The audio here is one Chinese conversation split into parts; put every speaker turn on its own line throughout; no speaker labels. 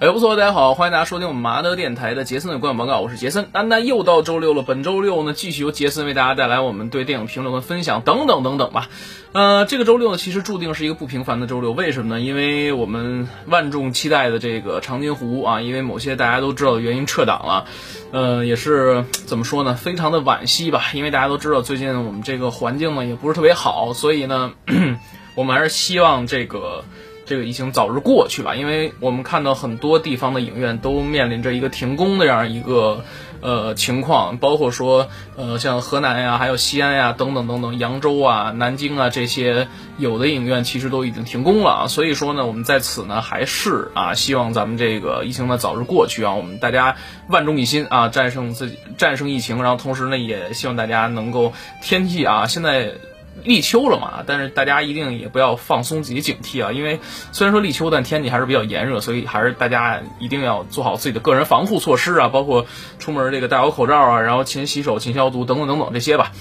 哎，不错，大家好，欢迎大家收听我们麻德电台的杰森的观影报告，我是杰森。那那又到周六了，本周六呢，继续由杰森为大家带来我们对电影评论和分享等等等等吧。呃，这个周六呢，其实注定是一个不平凡的周六，为什么呢？因为我们万众期待的这个长津湖啊，因为某些大家都知道的原因撤档了，呃，也是怎么说呢，非常的惋惜吧。因为大家都知道最近我们这个环境呢也不是特别好，所以呢，我们还是希望这个。这个疫情早日过去吧，因为我们看到很多地方的影院都面临着一个停工的这样一个呃情况，包括说呃像河南呀、还有西安呀等等等等，扬州啊、南京啊这些有的影院其实都已经停工了啊。所以说呢，我们在此呢还是啊希望咱们这个疫情呢早日过去啊，我们大家万众一心啊战胜自己战胜疫情，然后同时呢也希望大家能够天气啊现在。立秋了嘛，但是大家一定也不要放松自己警惕啊，因为虽然说立秋，但天气还是比较炎热，所以还是大家一定要做好自己的个人防护措施啊，包括出门这个戴好口罩啊，然后勤洗手、勤消毒等等等等这些吧，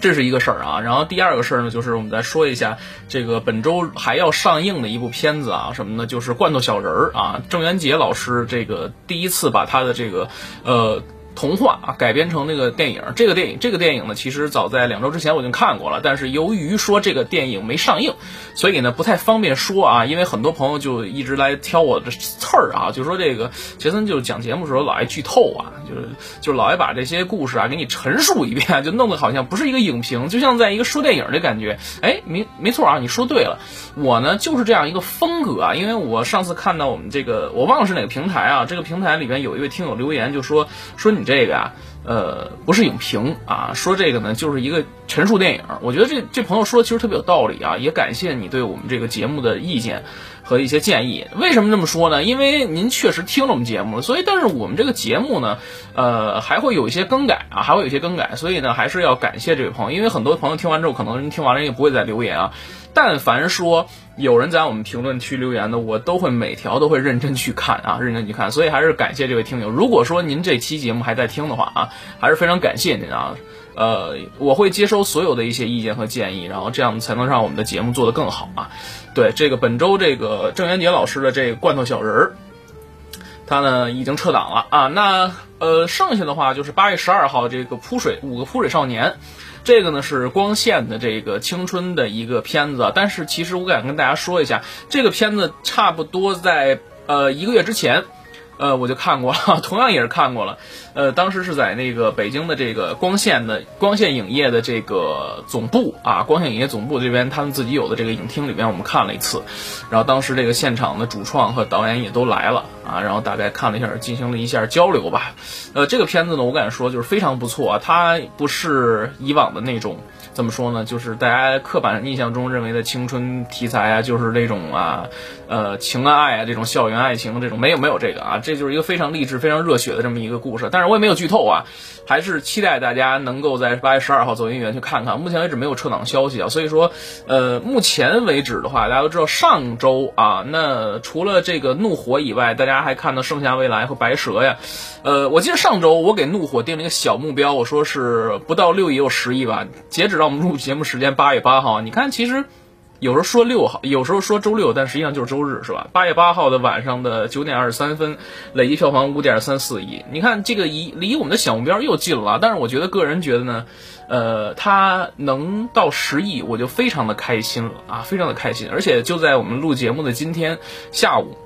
这是一个事儿啊。然后第二个事儿呢，就是我们再说一下这个本周还要上映的一部片子啊，什么呢？就是《罐头小人儿》啊，郑渊洁老师这个第一次把他的这个呃。童话啊，改编成那个电影。这个电影，这个电影呢，其实早在两周之前我已经看过了。但是由于说这个电影没上映，所以呢不太方便说啊。因为很多朋友就一直来挑我的刺儿啊，就说这个杰森就讲节目的时候老爱剧透啊，就是就老爱把这些故事啊给你陈述一遍，就弄得好像不是一个影评，就像在一个说电影的感觉。哎，没没错啊，你说对了。我呢就是这样一个风格啊，因为我上次看到我们这个，我忘了是哪个平台啊，这个平台里边有一位听友留言就说说你。这个呀，呃，不是影评啊，说这个呢，就是一个陈述电影。我觉得这这朋友说的其实特别有道理啊，也感谢你对我们这个节目的意见和一些建议。为什么这么说呢？因为您确实听了我们节目，所以但是我们这个节目呢，呃，还会有一些更改啊，还会有一些更改，所以呢，还是要感谢这位朋友，因为很多朋友听完之后，可能听完了也不会再留言啊。但凡说有人在我们评论区留言的，我都会每条都会认真去看啊，认真去看。所以还是感谢这位听友。如果说您这期节目还在听的话啊，还是非常感谢您啊。呃，我会接收所有的一些意见和建议，然后这样才能让我们的节目做得更好啊。对这个本周这个郑渊洁老师的这个罐头小人儿，他呢已经撤档了啊。那呃剩下的话就是八月十二号这个扑水五个扑水少年。这个呢是光线的这个青春的一个片子，但是其实我敢跟大家说一下，这个片子差不多在呃一个月之前。呃，我就看过了，同样也是看过了。呃，当时是在那个北京的这个光线的光线影业的这个总部啊，光线影业总部这边他们自己有的这个影厅里面，我们看了一次。然后当时这个现场的主创和导演也都来了啊，然后大概看了一下，进行了一下交流吧。呃，这个片子呢，我敢说就是非常不错啊，它不是以往的那种。怎么说呢？就是大家刻板印象中认为的青春题材啊，就是那种啊，呃，情啊爱啊，这种校园爱情这种没有没有这个啊，这就是一个非常励志、非常热血的这么一个故事。但是我也没有剧透啊，还是期待大家能够在八月十二号走进影院去看看。目前为止没有撤档消息啊，所以说，呃，目前为止的话，大家都知道上周啊，那除了这个怒火以外，大家还看到盛夏未来和白蛇呀。呃，我记得上周我给怒火定了一个小目标，我说是不到六亿有十亿吧。截止到我们录节目时间八月八号，你看其实有时候说六号，有时候说周六，但实际上就是周日，是吧？八月八号的晚上的九点二十三分，累计票房五点三四亿。你看这个离离我们的小目标又近了。但是我觉得个人觉得呢，呃，它能到十亿，我就非常的开心了啊，非常的开心。而且就在我们录节目的今天下午。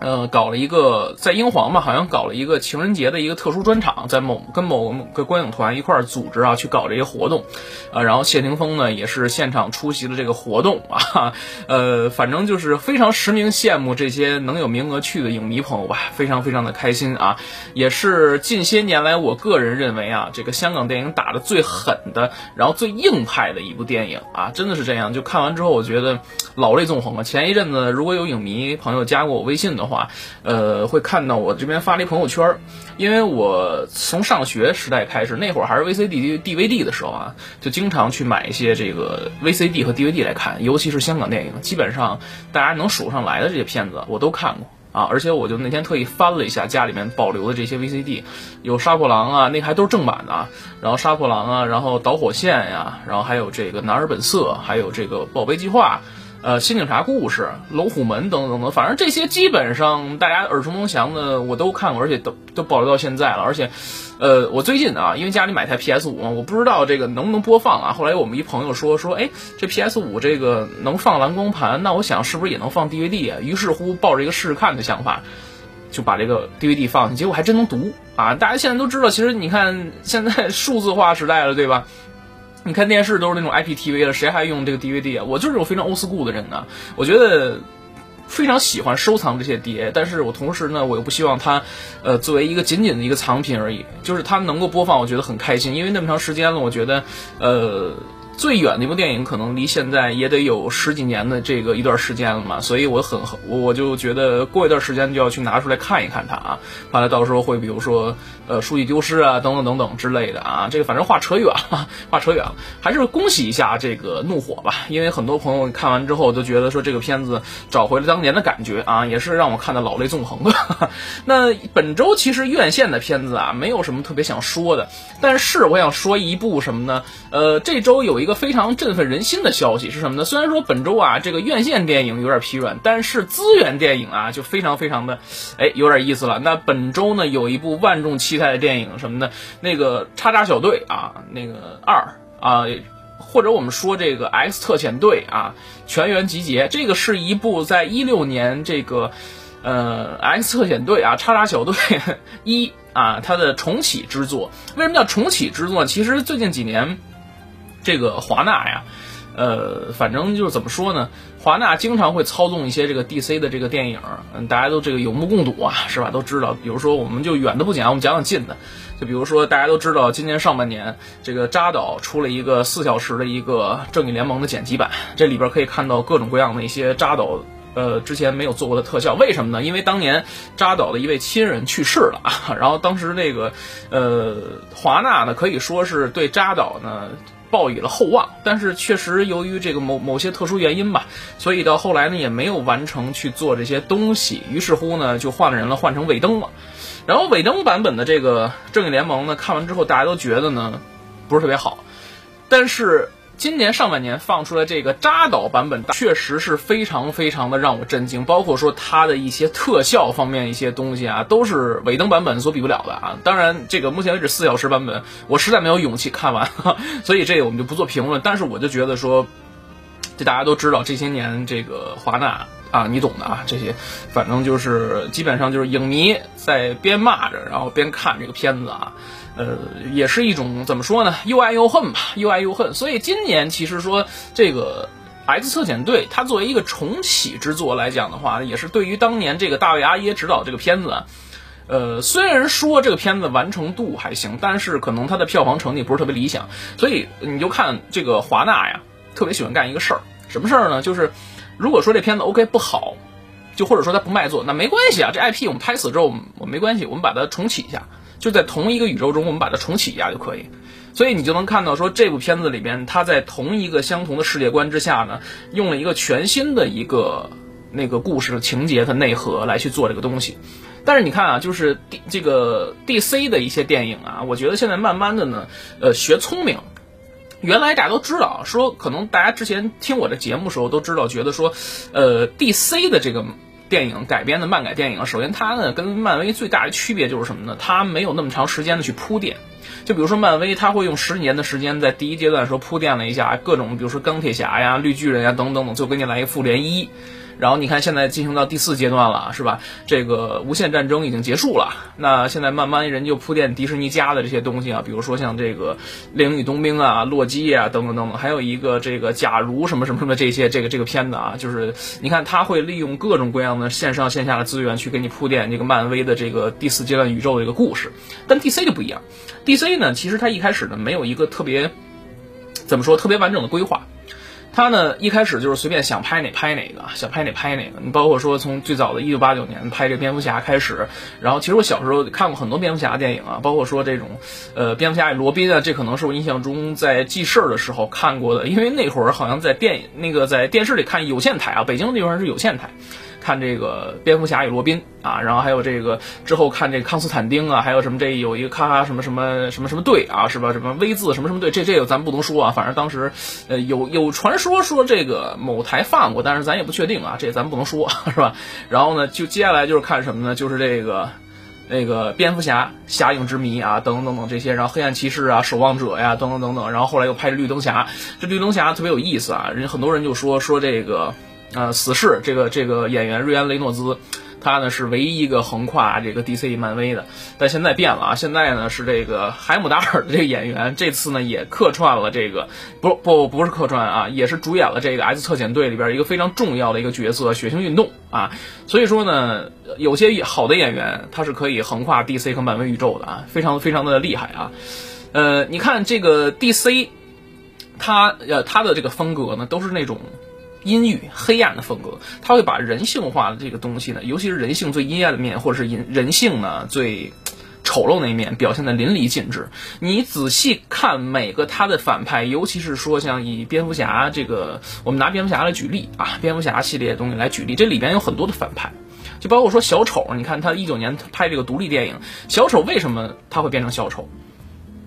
呃，搞了一个在英皇嘛，好像搞了一个情人节的一个特殊专场，在某跟某个观影团一块儿组织啊，去搞这些活动，啊，然后谢霆锋呢也是现场出席了这个活动啊，呃，反正就是非常实名羡慕这些能有名额去的影迷朋友吧，非常非常的开心啊，也是近些年来我个人认为啊，这个香港电影打的最狠的，然后最硬派的一部电影啊，真的是这样，就看完之后我觉得老泪纵横了。前一阵子如果有影迷朋友加过我微信的。话呃，会看到我这边发了一朋友圈，因为我从上学时代开始，那会儿还是 VCD、DVD 的时候啊，就经常去买一些这个 VCD 和 DVD 来看，尤其是香港电影，基本上大家能数上来的这些片子我都看过啊，而且我就那天特意翻了一下家里面保留的这些 VCD，有杀破狼啊，那还都是正版的，然后杀破狼啊，然后导火线呀，然后还有这个男儿本色，还有这个宝贝计划。呃，新警察故事、龙虎门等等等等，反正这些基本上大家耳熟能详的我都看过，而且都都保留到现在了。而且，呃，我最近啊，因为家里买台 PS 五嘛，我不知道这个能不能播放啊。后来我们一朋友说说，哎，这 PS 五这个能放蓝光盘，那我想是不是也能放 DVD 啊？于是乎，抱着一个试试看的想法，就把这个 DVD 放进结果还真能读啊！大家现在都知道，其实你看现在 数字化时代了，对吧？你看电视都是那种 IPTV 了，谁还用这个 DVD 啊？我就是种非常 old school 的人呢。我觉得非常喜欢收藏这些碟，但是我同时呢，我又不希望它，呃，作为一个仅仅的一个藏品而已。就是它能够播放，我觉得很开心，因为那么长时间了，我觉得，呃。最远的一部电影可能离现在也得有十几年的这个一段时间了嘛，所以我很我就觉得过一段时间就要去拿出来看一看它啊，怕它到时候会比如说呃数据丢失啊等等等等之类的啊，这个反正话扯远了，话扯远了，还是恭喜一下这个怒火吧，因为很多朋友看完之后都觉得说这个片子找回了当年的感觉啊，也是让我看的老泪纵横的。那本周其实院线的片子啊没有什么特别想说的，但是我想说一部什么呢？呃，这周有一。一个非常振奋人心的消息是什么呢？虽然说本周啊，这个院线电影有点疲软，但是资源电影啊就非常非常的，哎，有点意思了。那本周呢，有一部万众期待的电影什么呢？那个叉叉小队啊，那个二啊，或者我们说这个 X 特遣队啊，全员集结，这个是一部在一六年这个呃 X 特遣队啊，叉叉小队一啊，它的重启之作。为什么叫重启之作？其实最近几年。这个华纳呀，呃，反正就是怎么说呢？华纳经常会操纵一些这个 DC 的这个电影，嗯，大家都这个有目共睹啊，是吧？都知道。比如说，我们就远的不讲，我们讲讲近的。就比如说，大家都知道，今年上半年这个扎导出了一个四小时的一个《正义联盟》的剪辑版，这里边可以看到各种各样的一些扎导呃之前没有做过的特效。为什么呢？因为当年扎导的一位亲人去世了啊，然后当时那个呃华纳呢，可以说是对扎导呢。报以了厚望，但是确实由于这个某某些特殊原因吧，所以到后来呢也没有完成去做这些东西。于是乎呢就换了人了，换成尾灯了。然后尾灯版本的这个正义联盟呢，看完之后大家都觉得呢不是特别好，但是。今年上半年放出来这个扎导版本，确实是非常非常的让我震惊。包括说它的一些特效方面一些东西啊，都是尾灯版本所比不了的啊。当然，这个目前为止四小时版本，我实在没有勇气看完，所以这个我们就不做评论。但是我就觉得说，这大家都知道，这些年这个华纳啊，你懂的啊，这些反正就是基本上就是影迷在边骂着，然后边看这个片子啊。呃，也是一种怎么说呢？又爱又恨吧，又爱又恨。所以今年其实说这个《X 特遣队》，它作为一个重启之作来讲的话，也是对于当年这个大卫阿耶执导这个片子，呃，虽然说这个片子完成度还行，但是可能它的票房成绩不是特别理想。所以你就看这个华纳呀，特别喜欢干一个事儿，什么事儿呢？就是如果说这片子 OK 不好，就或者说它不卖座，那没关系啊，这 IP 我们拍死之后，我没关系，我们把它重启一下。就在同一个宇宙中，我们把它重启一下就可以。所以你就能看到，说这部片子里边，它在同一个相同的世界观之下呢，用了一个全新的一个那个故事情节和内核来去做这个东西。但是你看啊，就是 D 这个 DC 的一些电影啊，我觉得现在慢慢的呢，呃，学聪明。原来大家都知道，说可能大家之前听我的节目时候都知道，觉得说，呃，DC 的这个。电影改编的漫改电影，首先它呢跟漫威最大的区别就是什么呢？它没有那么长时间的去铺垫。就比如说漫威，它会用十年的时间在第一阶段的时候铺垫了一下各种，比如说钢铁侠呀、绿巨人呀等等等，就给你来一个复联一。然后你看，现在进行到第四阶段了，是吧？这个无限战争已经结束了，那现在慢慢人就铺垫迪士尼家的这些东西啊，比如说像这个猎鹰与冬兵啊、洛基啊等等等等，还有一个这个假如什么什么什么这些这个这个片子啊，就是你看他会利用各种各样的线上线下的资源去给你铺垫这个漫威的这个第四阶段宇宙的一个故事，但 DC 就不一样，DC 呢，其实它一开始呢没有一个特别怎么说特别完整的规划。他呢，一开始就是随便想拍哪拍哪个，想拍哪拍哪个。你包括说从最早的一九八九年拍这蝙蝠侠开始，然后其实我小时候看过很多蝙蝠侠电影啊，包括说这种，呃，蝙蝠侠与罗宾啊，这可能是我印象中在记事儿的时候看过的，因为那会儿好像在电那个在电视里看有线台啊，北京那边是有线台。看这个蝙蝠侠与罗宾啊，然后还有这个之后看这个康斯坦丁啊，还有什么这有一个咔咔什么什么什么什么队啊，是吧？什么 V 字什么什么队，这这个咱不能说啊，反正当时呃有有传说说这个某台放过，但是咱也不确定啊，这咱不能说是吧？然后呢，就接下来就是看什么呢？就是这个。那个蝙蝠侠、侠影之谜啊，等等等等这些，然后黑暗骑士啊、守望者呀，等等等等，然后后来又拍绿灯侠，这绿灯侠特别有意思啊，人很多人就说说这个，呃，死侍这个这个演员瑞安雷诺兹。他呢是唯一一个横跨这个 DC 漫威的，但现在变了啊！现在呢是这个海姆达尔的这个演员，这次呢也客串了这个，不不不是客串啊，也是主演了这个 X 特遣队里边一个非常重要的一个角色——血腥运动啊。所以说呢，有些好的演员他是可以横跨 DC 和漫威宇宙的啊，非常非常的厉害啊。呃，你看这个 DC，他呃他的这个风格呢都是那种。阴郁黑暗的风格，他会把人性化的这个东西呢，尤其是人性最阴暗的面，或者是人人性呢最丑陋那一面，表现的淋漓尽致。你仔细看每个他的反派，尤其是说像以蝙蝠侠这个，我们拿蝙蝠侠来举例啊，蝙蝠侠系列的东西来举例，这里边有很多的反派，就包括说小丑，你看他一九年拍这个独立电影，小丑为什么他会变成小丑？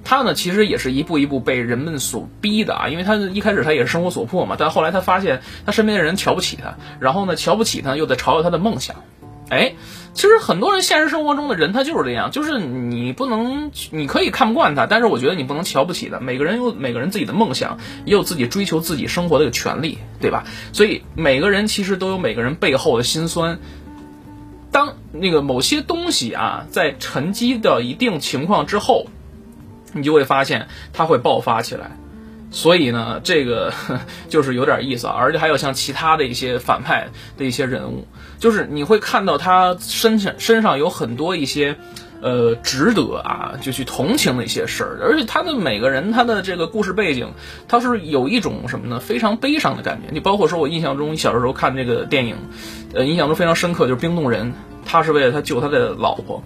他呢，其实也是一步一步被人们所逼的啊，因为他一开始他也是生活所迫嘛，但后来他发现他身边的人瞧不起他，然后呢，瞧不起他又在嘲笑他的梦想。哎，其实很多人现实生活中的人他就是这样，就是你不能，你可以看不惯他，但是我觉得你不能瞧不起他。每个人有每个人自己的梦想，也有自己追求自己生活的一个权利，对吧？所以每个人其实都有每个人背后的辛酸。当那个某些东西啊，在沉积到一定情况之后。你就会发现它会爆发起来，所以呢，这个 就是有点意思啊。而且还有像其他的一些反派的一些人物，就是你会看到他身上身上有很多一些，呃，值得啊就去同情的一些事儿。而且他的每个人他的这个故事背景，他是有一种什么呢？非常悲伤的感觉。你包括说我印象中小时候看这个电影，呃，印象中非常深刻就是冰冻人，他是为了他救他的老婆。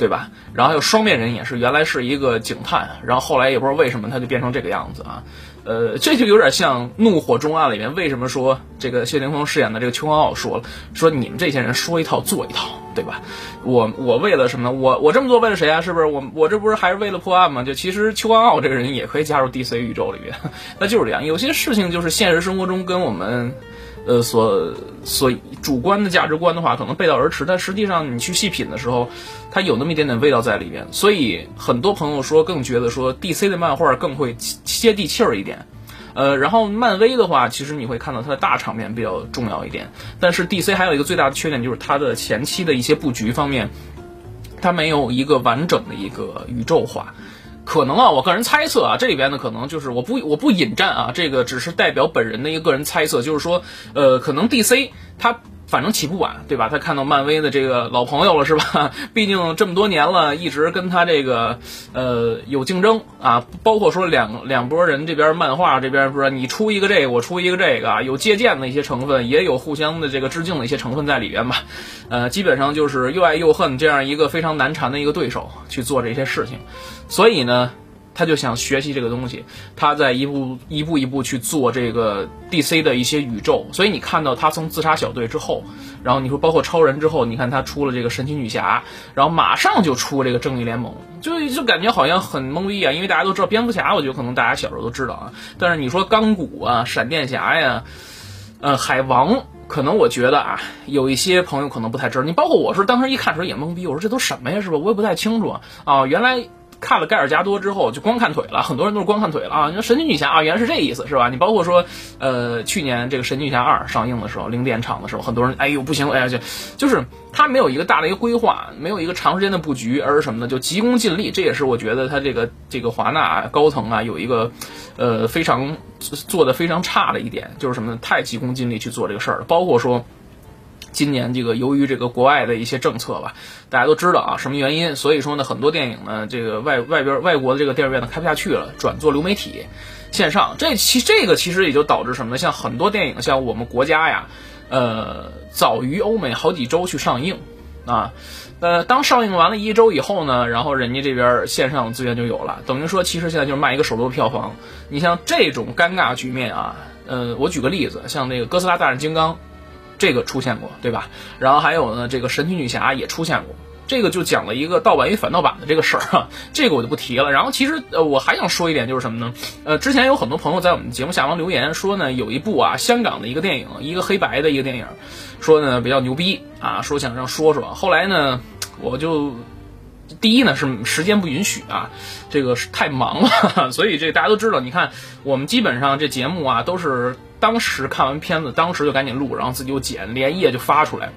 对吧？然后还有双面人也是，原来是一个警探，然后后来也不知道为什么他就变成这个样子啊。呃，这就有点像《怒火中案》里面为什么说这个谢霆锋饰演的这个邱安傲说了，说你们这些人说一套做一套，对吧？我我为了什么？我我这么做为了谁啊？是不是？我我这不是还是为了破案吗？就其实邱安傲这个人也可以加入 DC 宇宙里面，那就是这样。有些事情就是现实生活中跟我们。呃，所所主观的价值观的话，可能背道而驰，但实际上你去细品的时候，它有那么一点点味道在里边。所以很多朋友说，更觉得说 DC 的漫画更会接地气儿一点。呃，然后漫威的话，其实你会看到它的大场面比较重要一点。但是 DC 还有一个最大的缺点，就是它的前期的一些布局方面，它没有一个完整的一个宇宙化。可能啊，我个人猜测啊，这里边呢可能就是我不我不引战啊，这个只是代表本人的一个个人猜测，就是说，呃，可能 DC 它反正起步晚，对吧？他看到漫威的这个老朋友了，是吧？毕竟这么多年了，一直跟他这个呃有竞争啊，包括说两两拨人这边漫画这边不是你出一个这个，我出一个这个，有借鉴的一些成分，也有互相的这个致敬的一些成分在里边吧。呃，基本上就是又爱又恨这样一个非常难缠的一个对手去做这些事情。所以呢，他就想学习这个东西，他在一步一步一步去做这个 DC 的一些宇宙。所以你看到他从自杀小队之后，然后你说包括超人之后，你看他出了这个神奇女侠，然后马上就出这个正义联盟，就就感觉好像很懵逼啊。因为大家都知道蝙蝠侠，我觉得可能大家小时候都知道啊。但是你说钢骨啊、闪电侠呀、呃海王，可能我觉得啊，有一些朋友可能不太知道。你包括我说当时一看时候也懵逼，我说这都什么呀，是吧？我也不太清楚啊，原来。看了盖尔加多之后，就光看腿了。很多人都是光看腿了啊！你说神奇女侠啊，原来是这意思，是吧？你包括说，呃，去年这个神奇女侠二上映的时候，零点场的时候，很多人哎呦不行，哎呀就就是他没有一个大的一个规划，没有一个长时间的布局，而是什么呢？就急功近利。这也是我觉得他这个这个华纳高层啊有一个呃非常做的非常差的一点，就是什么呢？太急功近利去做这个事儿了，包括说。今年这个由于这个国外的一些政策吧，大家都知道啊，什么原因？所以说呢，很多电影呢，这个外外边外国的这个电影院呢开不下去了，转做流媒体线上。这其这个其实也就导致什么呢？像很多电影，像我们国家呀，呃，早于欧美好几周去上映啊。呃，当上映完了一周以后呢，然后人家这边线上资源就有了，等于说其实现在就是卖一个首周票房。你像这种尴尬局面啊，呃，我举个例子，像那个《哥斯拉大战金刚》。这个出现过，对吧？然后还有呢，这个神奇女侠也出现过。这个就讲了一个盗版与反盗版的这个事儿哈，这个我就不提了。然后其实呃，我还想说一点就是什么呢？呃，之前有很多朋友在我们节目下方留言说呢，有一部啊香港的一个电影，一个黑白的一个电影，说呢比较牛逼啊，说想让说说。后来呢，我就第一呢是时间不允许啊，这个是太忙了，所以这大家都知道。你看我们基本上这节目啊都是当时看完片子，当时就赶紧录，然后自己又剪，连夜就发出来。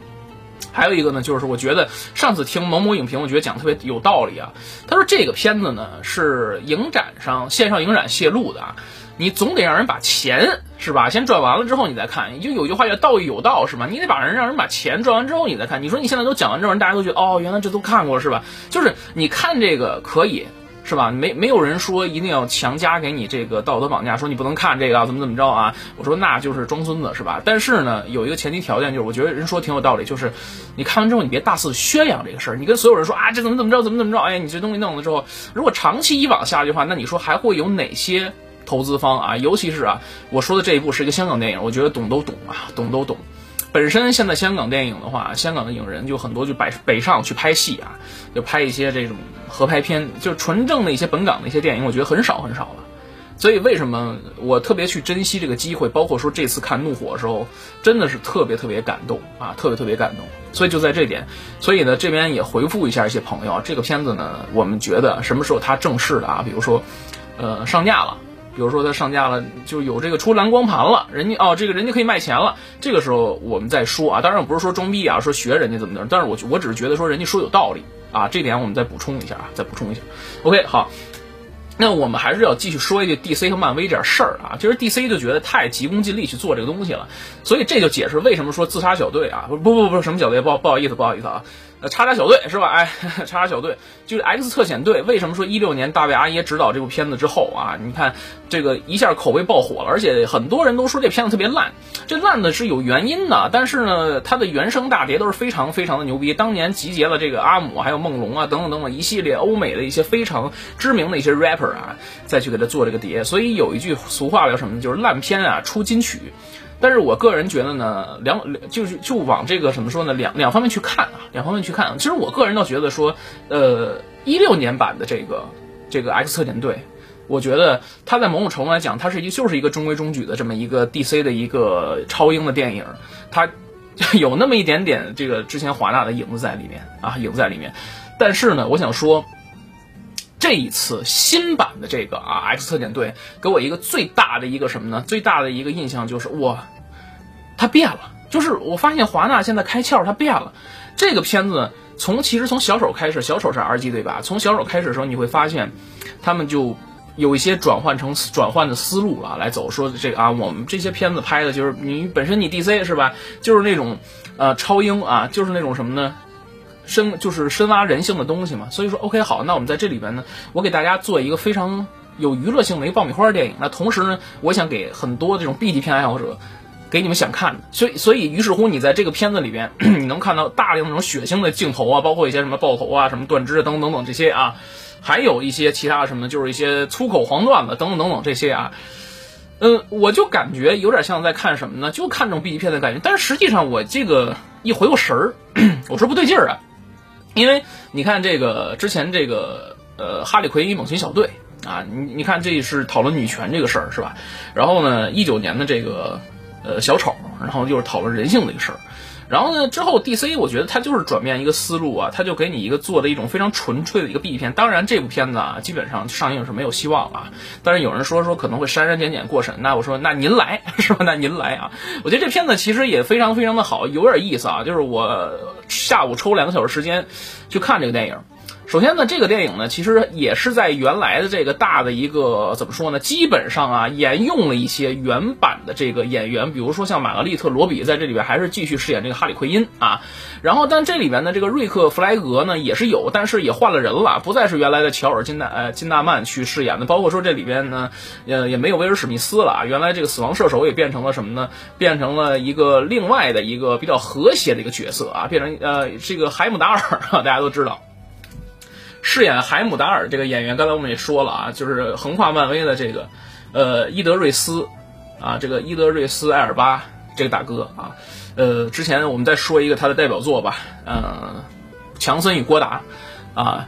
还有一个呢，就是我觉得上次听某某影评，我觉得讲的特别有道理啊。他说这个片子呢是影展上线上影展泄露的啊，你总得让人把钱是吧，先赚完了之后你再看。就有句话叫道义有道是吧？你得把人让人把钱赚完之后你再看。你说你现在都讲完之后，大家都觉得哦，原来这都看过是吧？就是你看这个可以。是吧？没没有人说一定要强加给你这个道德绑架，说你不能看这个怎么怎么着啊？我说那就是装孙子是吧？但是呢，有一个前提条件，就是我觉得人说挺有道理，就是你看完之后你别大肆宣扬这个事儿，你跟所有人说啊这怎么怎么着怎么怎么着，哎你这东西弄了之后，如果长期以往下去的话，那你说还会有哪些投资方啊？尤其是啊，我说的这一部是一个香港电影，我觉得懂都懂啊，懂都懂。本身现在香港电影的话，香港的影人就很多，就北北上去拍戏啊，就拍一些这种合拍片，就纯正的一些本港的一些电影，我觉得很少很少了。所以为什么我特别去珍惜这个机会？包括说这次看《怒火》的时候，真的是特别特别感动啊，特别特别感动。所以就在这点，所以呢这边也回复一下一些朋友，这个片子呢，我们觉得什么时候它正式的啊，比如说，呃，上架了。比如说它上架了，就有这个出蓝光盘了，人家哦，这个人家可以卖钱了。这个时候我们再说啊，当然我不是说装逼啊，说学人家怎么着，但是我我只是觉得说人家说有道理啊，这点我们再补充一下啊，再补充一下。OK，好，那我们还是要继续说一句 DC 和漫威这点事儿啊。其实 DC 就觉得太急功近利去做这个东西了，所以这就解释为什么说自杀小队啊，不不不什么小队，不不好意思不好意思啊。叉叉小队是吧？哎，叉叉小队就是 X 特遣队。为什么说一六年大卫阿耶执导这部片子之后啊，你看这个一下口碑爆火了，而且很多人都说这片子特别烂。这烂的是有原因的，但是呢，它的原声大碟都是非常非常的牛逼。当年集结了这个阿姆还有梦龙啊等等等等一系列欧美的一些非常知名的一些 rapper 啊，再去给他做这个碟。所以有一句俗话叫什么呢？就是烂片啊出金曲。但是我个人觉得呢，两就是就往这个怎么说呢，两两方面去看啊，两方面去看。其实我个人倒觉得说，呃，一六年版的这个这个 X 特遣队，我觉得它在某种程度来讲，它是一就是一个中规中矩的这么一个 DC 的一个超英的电影，它 有那么一点点这个之前华纳的影子在里面啊，影子在里面。但是呢，我想说。这一次新版的这个啊，X 特遣队给我一个最大的一个什么呢？最大的一个印象就是哇，它变了。就是我发现华纳现在开窍，它变了。这个片子从其实从小丑开始，小丑是 R G 对吧？从小丑开始的时候，你会发现他们就有一些转换成转换的思路了来走。说这个啊，我们这些片子拍的就是你本身你 D C 是吧？就是那种呃超英啊，就是那种什么呢？深就是深挖人性的东西嘛，所以说 OK 好，那我们在这里边呢，我给大家做一个非常有娱乐性的一个爆米花电影。那同时呢，我想给很多这种 B 级片爱好者，给你们想看的。所以所以于是乎，你在这个片子里边，你能看到大量那种血腥的镜头啊，包括一些什么爆头啊、什么断肢等等等等这些啊，还有一些其他什么，就是一些粗口黄段子等等等等这些啊。嗯，我就感觉有点像在看什么呢？就看这种 B 级片的感觉。但是实际上我这个一回过神儿，我说不对劲儿啊。因为你看这个之前这个呃哈利奎因猛禽小队啊，你你看这是讨论女权这个事儿是吧？然后呢，一九年的这个呃小丑，然后又是讨论人性的一个事儿。然后呢，之后 DC 我觉得它就是转变一个思路啊，它就给你一个做的一种非常纯粹的一个 B 片。当然这部片子啊，基本上上映是没有希望啊。但是有人说说可能会删删减减过审，那我说那您来 是吧？那您来啊！我觉得这片子其实也非常非常的好，有点意思啊。就是我下午抽两个小时时间去看这个电影。首先呢，这个电影呢，其实也是在原来的这个大的一个怎么说呢？基本上啊，沿用了一些原版的这个演员，比如说像玛格丽特·罗比在这里边还是继续饰演这个哈里奎因啊。然后，但这里边的这个瑞克·弗莱格呢也是有，但是也换了人了，不再是原来的乔尔·金纳呃金纳曼去饰演的。包括说这里边呢，呃也没有威尔·史密斯了，原来这个死亡射手也变成了什么呢？变成了一个另外的一个比较和谐的一个角色啊，变成呃这个海姆达尔，大家都知道。饰演海姆达尔这个演员，刚才我们也说了啊，就是横跨漫威的这个，呃，伊德瑞斯，啊，这个伊德瑞斯·艾尔巴，这个大哥啊，呃，之前我们再说一个他的代表作吧，呃，强森与郭达啊，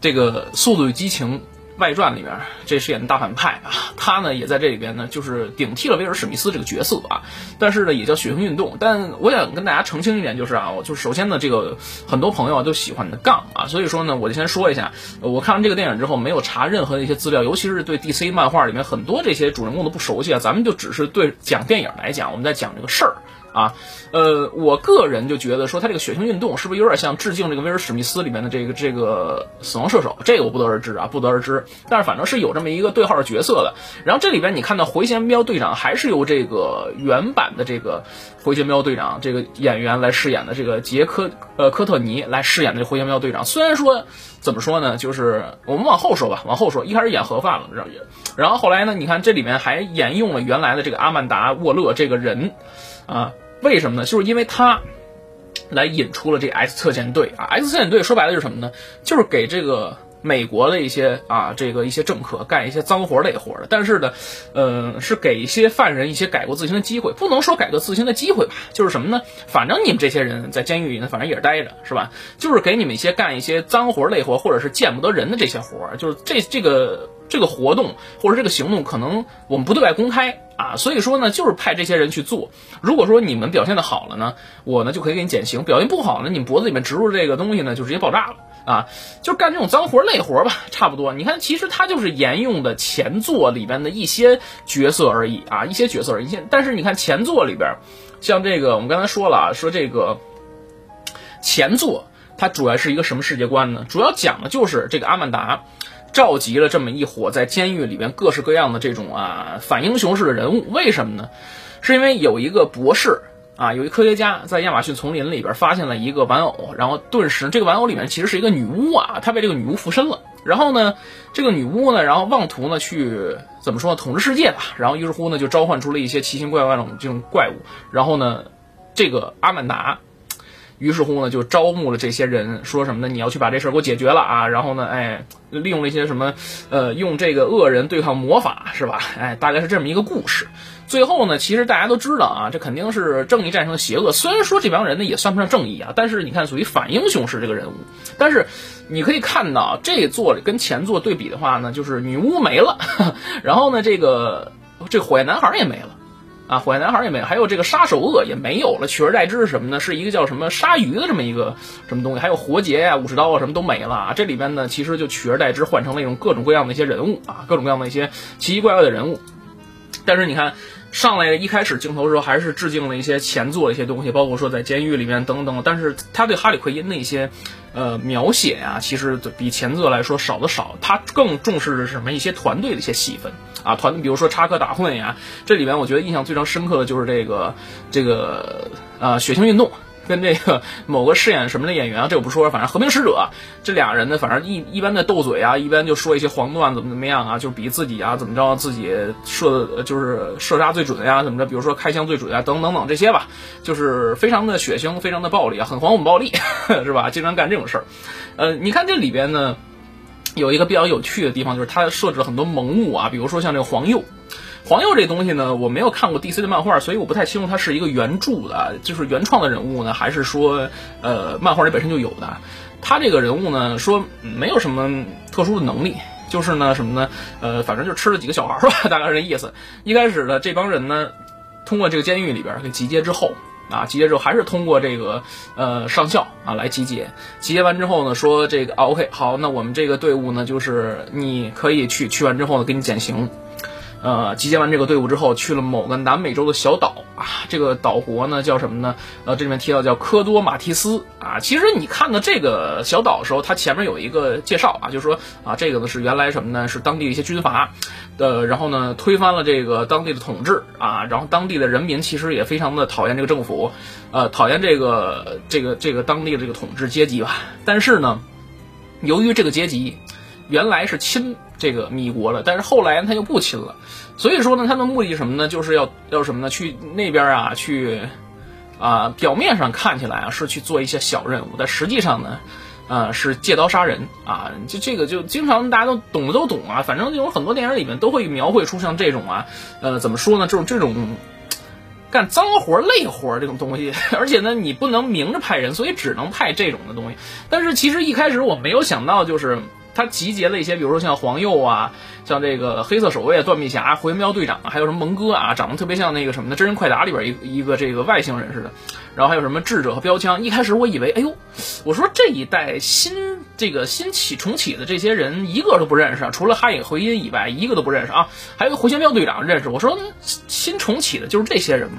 这个《速度与激情》。外传里面，这饰演的大反派啊，他呢也在这里边呢，就是顶替了威尔史密斯这个角色啊。但是呢，也叫血腥运动。但我想跟大家澄清一点，就是啊，我就是首先呢，这个很多朋友啊都喜欢的杠啊，所以说呢，我就先说一下，我看完这个电影之后，没有查任何的一些资料，尤其是对 DC 漫画里面很多这些主人公都不熟悉啊，咱们就只是对讲电影来讲，我们在讲这个事儿。啊，呃，我个人就觉得说他这个血腥运动是不是有点像致敬这个威尔史密斯里面的这个这个死亡射手？这个我不得而知啊，不得而知。但是反正是有这么一个对号的角色的。然后这里边你看到回旋镖队长还是由这个原版的这个回旋镖队长这个演员来饰演的，这个杰科呃科特尼来饰演的这回旋镖队长。虽然说怎么说呢，就是我们往后说吧，往后说，一开始演盒饭了，然后然后后来呢，你看这里面还沿用了原来的这个阿曼达沃勒这个人啊。为什么呢？就是因为他来引出了这 X 特遣队啊，X 特遣队说白了就是什么呢？就是给这个美国的一些啊，这个一些政客干一些脏活累活的。但是呢，呃，是给一些犯人一些改过自新的机会，不能说改过自新的机会吧，就是什么呢？反正你们这些人在监狱里呢，反正也是待着，是吧？就是给你们一些干一些脏活累活，或者是见不得人的这些活，就是这这个。这个活动或者这个行动，可能我们不对外公开啊，所以说呢，就是派这些人去做。如果说你们表现的好了呢，我呢就可以给你减刑；表现不好呢，你脖子里面植入这个东西呢，就直接爆炸了啊！就干这种脏活累活吧，差不多。你看，其实他就是沿用的前作里边的一些角色而已啊，一些角色而已。但是你看前作里边，像这个我们刚才说了啊，说这个前作它主要是一个什么世界观呢？主要讲的就是这个阿曼达。召集了这么一伙在监狱里边各式各样的这种啊反英雄式的人物，为什么呢？是因为有一个博士啊，有一科学家在亚马逊丛林里边发现了一个玩偶，然后顿时这个玩偶里面其实是一个女巫啊，她被这个女巫附身了。然后呢，这个女巫呢，然后妄图呢去怎么说呢，统治世界吧。然后于是乎呢，就召唤出了一些奇形怪怪的这种怪物。然后呢，这个阿曼达。于是乎呢，就招募了这些人，说什么呢？你要去把这事儿给我解决了啊！然后呢，哎，利用了一些什么，呃，用这个恶人对抗魔法，是吧？哎，大概是这么一个故事。最后呢，其实大家都知道啊，这肯定是正义战胜邪恶。虽然说这帮人呢也算不上正义啊，但是你看，属于反英雄式这个人物。但是你可以看到，这座跟前作对比的话呢，就是女巫没了，然后呢，这个这火焰男孩也没了。啊，火焰男孩也没有，还有这个杀手鳄也没有了，取而代之是什么呢？是一个叫什么鲨鱼的这么一个什么东西，还有活结啊、武士刀啊，什么都没了啊。这里边呢，其实就取而代之换成了一种各种各样的一些人物啊，各种各样的一些奇奇怪怪的人物。但是你看，上来一开始镜头的时候，还是致敬了一些前作的一些东西，包括说在监狱里面等等。但是他对哈里奎因的一些呃描写呀，其实比前作来说少的少。他更重视的是什么？一些团队的一些戏份。啊，团比如说插科打诨呀，这里面我觉得印象最常深刻的就是这个这个呃血腥运动跟这个 某个饰演什么的演员啊，这我不说，反正和平使者这俩人呢，反正一一般的斗嘴啊，一般就说一些黄段怎么怎么样啊，就比自己啊怎么着自己射就是射杀最准呀怎么着，比如说开枪最准啊等等等这些吧，就是非常的血腥，非常的暴力啊，很黄很暴力 是吧？经常干这种事儿，呃，你看这里边呢。有一个比较有趣的地方，就是它设置了很多萌物啊，比如说像这个黄鼬。黄鼬这东西呢，我没有看过 DC 的漫画，所以我不太清楚它是一个原著的，就是原创的人物呢，还是说呃漫画里本身就有的。他这个人物呢，说没有什么特殊的能力，就是呢什么呢？呃，反正就吃了几个小孩吧，大概是这意思。一开始呢，这帮人呢，通过这个监狱里边给集结之后。啊，集结之后还是通过这个呃上校啊来集结，集结完之后呢，说这个啊 OK 好，那我们这个队伍呢，就是你可以去，去完之后呢，给你减刑。呃，集结完这个队伍之后，去了某个南美洲的小岛啊，这个岛国呢叫什么呢？呃，这里面提到叫科多马提斯啊。其实你看到这个小岛的时候，它前面有一个介绍啊，就是说啊，这个呢是原来什么呢？是当地的一些军阀，呃，然后呢推翻了这个当地的统治啊，然后当地的人民其实也非常的讨厌这个政府，呃，讨厌这个这个这个当地的这个统治阶级吧。但是呢，由于这个阶级原来是亲。这个米国了，但是后来他又不亲了，所以说呢，他的目的什么呢？就是要要什么呢？去那边啊，去啊，表面上看起来啊是去做一些小任务，但实际上呢，呃，是借刀杀人啊。就这个就经常大家都懂的都懂啊，反正有很多电影里面都会描绘出像这种啊，呃，怎么说呢？这种这种干脏活累活这种东西，而且呢，你不能明着派人，所以只能派这种的东西。但是其实一开始我没有想到，就是他集结了一些，比如说像黄鼬啊，像这个黑色守卫、断臂侠、回旋镖队长，还有什么蒙哥啊，长得特别像那个什么的真人快打里边一一个这个外星人似的。然后还有什么智者和标枪。一开始我以为，哎呦，我说这一代新这个新起重启的这些人一个都不认识，啊，除了哈影回音以外，一个都不认识啊。还有个回旋镖队长认识。我说新重启的就是这些人吗？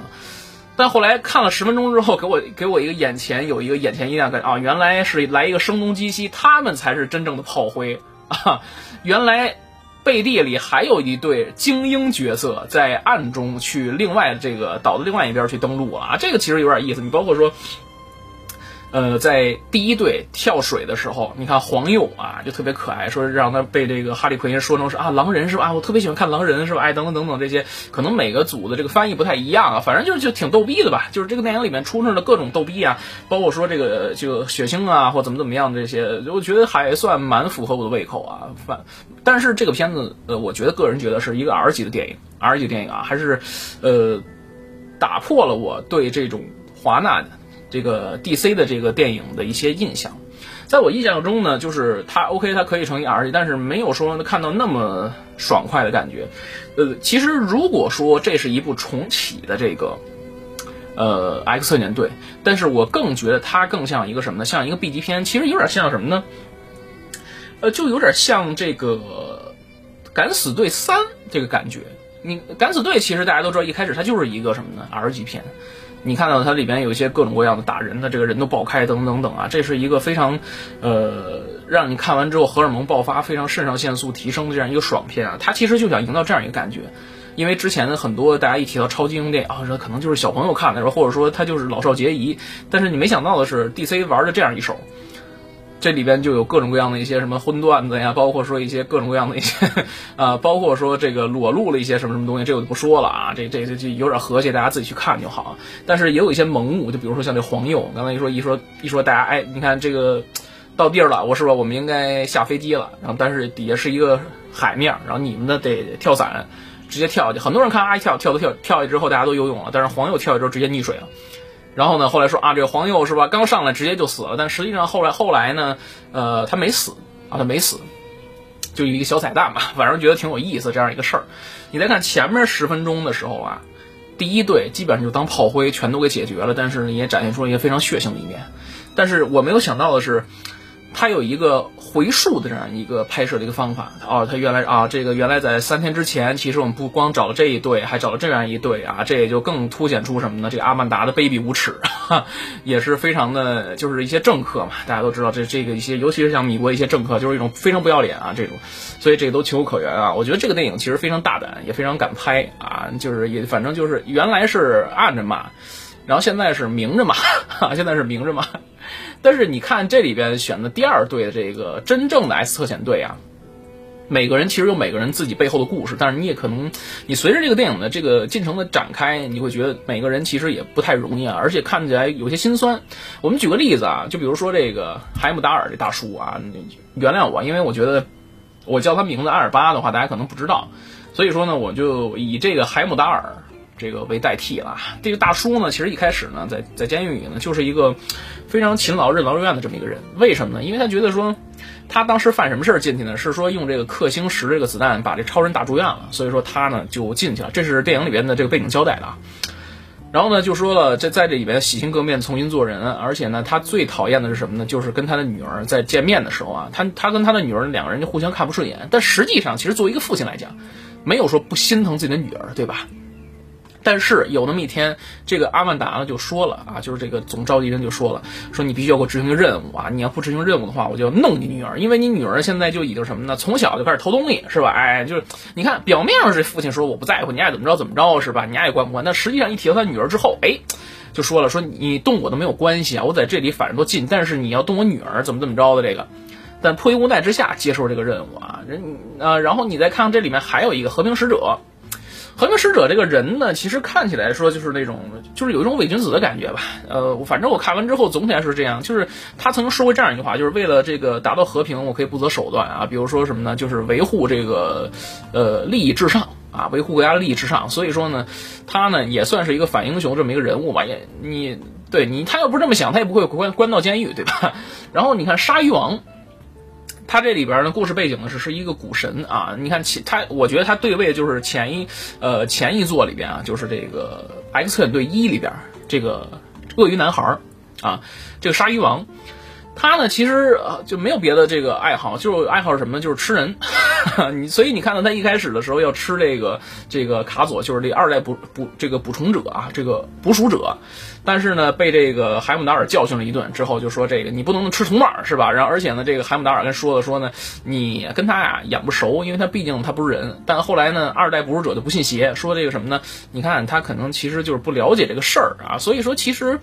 但后来看了十分钟之后，给我给我一个眼前有一个眼前一亮，感啊，原来是来一个声东击西，他们才是真正的炮灰啊！原来背地里还有一对精英角色在暗中去另外这个岛的另外一边去登陆啊！这个其实有点意思，你包括说。呃，在第一队跳水的时候，你看黄鼬啊，就特别可爱，说让他被这个哈利奎因说成是啊狼人是吧？啊，我特别喜欢看狼人是吧？哎，等等等等这些，可能每个组的这个翻译不太一样啊，反正就是就挺逗逼的吧。就是这个电影里面出现的各种逗逼啊，包括说这个就血腥啊，或怎么怎么样的这些，我觉得还算蛮符合我的胃口啊。反，但是这个片子，呃，我觉得个人觉得是一个 R 级的电影，R 级电影啊，还是呃打破了我对这种华纳的。这个 DC 的这个电影的一些印象，在我印象中呢，就是它 OK，它可以成一 R 级，但是没有说看到那么爽快的感觉。呃，其实如果说这是一部重启的这个呃 X 特遣队，但是我更觉得它更像一个什么呢？像一个 B 级片，其实有点像什么呢？呃，就有点像这个敢死队三这个感觉。你敢死队其实大家都知道，一开始它就是一个什么呢？R 级片。你看到它里边有一些各种各样的打人的，这个人都爆开，等等等啊，这是一个非常，呃，让你看完之后荷尔蒙爆发，非常肾上腺素提升的这样一个爽片啊。它其实就想营造这样一个感觉，因为之前的很多大家一提到超级英雄电影啊，可能就是小朋友看的时候，或者说它就是老少皆宜，但是你没想到的是，DC 玩的这样一手。这里边就有各种各样的一些什么荤段子呀，包括说一些各种各样的一些，啊，包括说这个裸露了一些什么什么东西，这我就不说了啊，这这这就有点和谐，大家自己去看就好。但是也有一些萌物，就比如说像这黄鼬，刚才一说一说一说，大家哎，你看这个到地儿了，我是吧？我们应该下飞机了，然后但是底下是一个海面，然后你们呢得跳伞，直接跳下去。很多人看啊一跳跳都跳跳下去之后，大家都游泳了，但是黄鼬跳下去之后直接溺水了。然后呢？后来说啊，这个黄鼬是吧？刚上来直接就死了。但实际上后来后来呢，呃，他没死啊，他没死，就一个小彩蛋吧。反正觉得挺有意思这样一个事儿。你再看前面十分钟的时候啊，第一队基本上就当炮灰，全都给解决了。但是呢也展现出了一个非常血腥的一面。但是我没有想到的是。它有一个回溯的这样一个拍摄的一个方法哦，它原来啊，这个原来在三天之前，其实我们不光找了这一对，还找了这样一对啊，这也就更凸显出什么呢？这个阿曼达的卑鄙无耻，也是非常的，就是一些政客嘛，大家都知道这这个一些，尤其是像米国一些政客，就是一种非常不要脸啊这种，所以这个都情有可原啊。我觉得这个电影其实非常大胆，也非常敢拍啊，就是也反正就是原来是暗着骂，然后现在是明着骂，现在是明着骂。但是你看这里边选的第二队的这个真正的 S 特遣队啊，每个人其实有每个人自己背后的故事，但是你也可能，你随着这个电影的这个进程的展开，你会觉得每个人其实也不太容易啊，而且看起来有些心酸。我们举个例子啊，就比如说这个海姆达尔这大叔啊，原谅我，因为我觉得我叫他名字阿尔巴的话，大家可能不知道，所以说呢，我就以这个海姆达尔。这个为代替了。这个大叔呢，其实一开始呢，在在监狱里呢，就是一个非常勤劳、任劳任怨的这么一个人。为什么呢？因为他觉得说，他当时犯什么事儿进去呢？是说用这个克星石这个子弹把这超人打住院了，所以说他呢就进去了。这是电影里边的这个背景交代的啊。然后呢，就说了这在这里边洗心革面、重新做人，而且呢，他最讨厌的是什么呢？就是跟他的女儿在见面的时候啊，他他跟他的女儿两个人就互相看不顺眼。但实际上，其实作为一个父亲来讲，没有说不心疼自己的女儿，对吧？但是有那么一天，这个阿曼达呢就说了啊，就是这个总召集人就说了，说你必须要给我执行个任务啊，你要不执行任务的话，我就要弄你女儿，因为你女儿现在就已经什么呢？从小就开始偷东西，是吧？哎，就是你看表面上是父亲说我不在乎，你爱怎么着怎么着，是吧？你爱管不管？但实际上一提到他女儿之后，哎，就说了，说你动我都没有关系啊，我在这里反正都进，但是你要动我女儿，怎么怎么着的这个，但迫于无奈之下接受这个任务啊，人啊，然后你再看看这里面还有一个和平使者。和平使者这个人呢，其实看起来说就是那种，就是有一种伪君子的感觉吧。呃，反正我看完之后，总体来说是这样。就是他曾经说过这样一句话，就是为了这个达到和平，我可以不择手段啊。比如说什么呢？就是维护这个呃利益至上啊，维护国家利益至上。所以说呢，他呢也算是一个反英雄这么一个人物吧。也你对你他要不这么想，他也不会关关到监狱，对吧？然后你看鲨鱼王。他这里边呢，故事背景呢是是一个股神啊。你看前他，我觉得他对位就是前一呃前一座里边啊，就是这个《X 战队一》里边这个鳄鱼男孩啊，这个鲨鱼王。他呢，其实就没有别的这个爱好，就爱好是什么呢？就是吃人。你 所以你看到他一开始的时候要吃这个这个卡佐，就是这二代捕捕这个捕虫者啊，这个捕鼠者。但是呢，被这个海姆达尔教训了一顿之后，就说这个你不能吃虫卵是吧？然后而且呢，这个海姆达尔跟说了说呢，你跟他呀养不熟，因为他毕竟他不是人。但后来呢，二代捕鼠者就不信邪，说这个什么呢？你看他可能其实就是不了解这个事儿啊。所以说其实。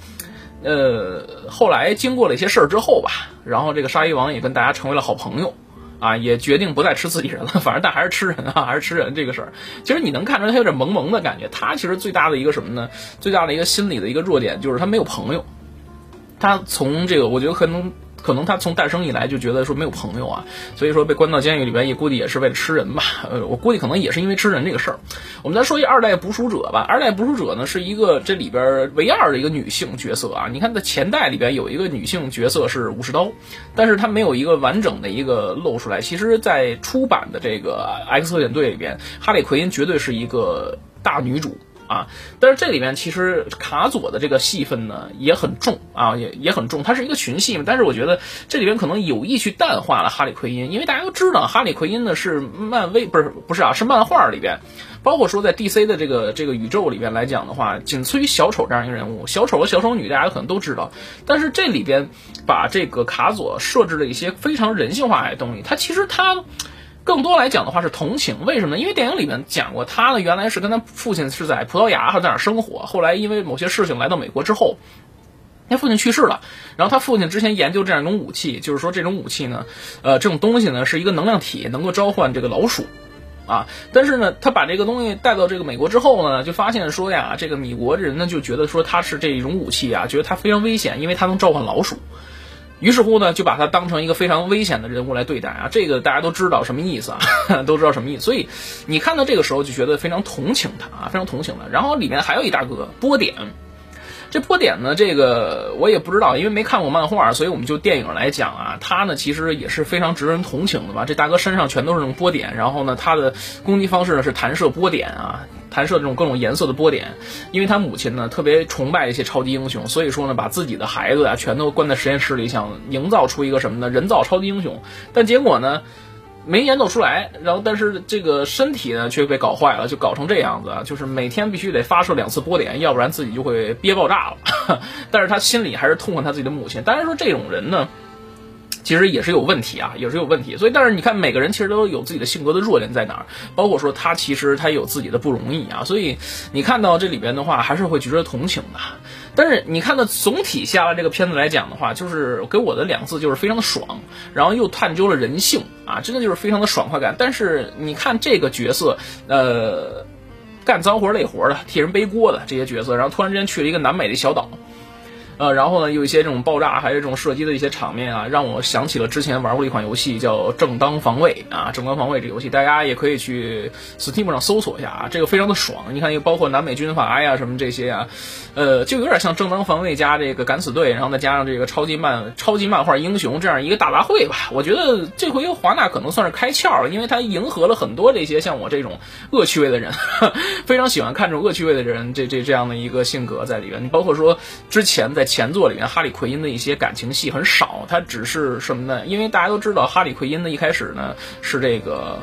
呃，后来经过了一些事儿之后吧，然后这个鲨鱼王也跟大家成为了好朋友，啊，也决定不再吃自己人了，反正但还是吃人啊，还是吃人这个事儿。其实你能看出来他有点萌萌的感觉，他其实最大的一个什么呢？最大的一个心理的一个弱点就是他没有朋友。他从这个，我觉得可能。可能他从诞生以来就觉得说没有朋友啊，所以说被关到监狱里边也估计也是为了吃人吧。呃，我估计可能也是因为吃人这个事儿。我们再说一二代捕鼠者吧。二代捕鼠者呢是一个这里边唯二的一个女性角色啊。你看在前代里边有一个女性角色是武士刀，但是她没有一个完整的一个露出来。其实，在出版的这个 X 特遣队里边，哈利奎因绝对是一个大女主。啊，但是这里面其实卡佐的这个戏份呢也很重啊，也也很重，它是一个群戏嘛。但是我觉得这里边可能有意去淡化了哈利奎因，因为大家都知道哈利奎因呢是漫威不是不是啊，是漫画里边，包括说在 DC 的这个这个宇宙里边来讲的话，仅次于小丑这样一个人物。小丑和小丑女大家可能都知道，但是这里边把这个卡佐设置了一些非常人性化的东西，他其实他。更多来讲的话是同情，为什么呢？因为电影里面讲过，他呢原来是跟他父亲是在葡萄牙还是在哪生活，后来因为某些事情来到美国之后，他父亲去世了，然后他父亲之前研究这样一种武器，就是说这种武器呢，呃，这种东西呢是一个能量体，能够召唤这个老鼠，啊，但是呢，他把这个东西带到这个美国之后呢，就发现说呀，这个米国人呢就觉得说他是这一种武器啊，觉得它非常危险，因为它能召唤老鼠。于是乎呢，就把他当成一个非常危险的人物来对待啊！这个大家都知道什么意思啊？都知道什么意思。所以你看到这个时候就觉得非常同情他啊，非常同情他。然后里面还有一大哥波点，这波点呢，这个我也不知道，因为没看过漫画，所以我们就电影来讲啊，他呢其实也是非常值得人同情的吧？这大哥身上全都是那种波点，然后呢，他的攻击方式呢是弹射波点啊。弹射这种各种颜色的波点，因为他母亲呢特别崇拜一些超级英雄，所以说呢把自己的孩子啊全都关在实验室里，想营造出一个什么呢人造超级英雄，但结果呢没研造出来，然后但是这个身体呢却被搞坏了，就搞成这样子，就是每天必须得发射两次波点，要不然自己就会憋爆炸了。但是他心里还是痛恨他自己的母亲。当然说这种人呢。其实也是有问题啊，也是有问题。所以，但是你看，每个人其实都有自己的性格的弱点在哪儿，包括说他其实他有自己的不容易啊。所以你看到这里边的话，还是会觉得同情的。但是你看到总体下来这个片子来讲的话，就是给我的两字就是非常的爽，然后又探究了人性啊，真的就是非常的爽快感。但是你看这个角色，呃，干脏活累活的，替人背锅的这些角色，然后突然之间去了一个南美的小岛。呃，然后呢，有一些这种爆炸，还有这种射击的一些场面啊，让我想起了之前玩过一款游戏，叫《正当防卫》啊，《正当防卫》这个游戏，大家也可以去 Steam 上搜索一下啊，这个非常的爽。你看，又包括南美军阀呀，什么这些啊，呃，就有点像《正当防卫》加这个敢死队，然后再加上这个超级漫超级漫画英雄这样一个大杂烩吧。我觉得这回华纳可能算是开窍了，因为他迎合了很多这些像我这种恶趣味的人，非常喜欢看这种恶趣味的人，这这这样的一个性格在里面。你包括说之前在。前作里面哈利奎因的一些感情戏很少，他只是什么呢？因为大家都知道哈利奎因呢一开始呢是这个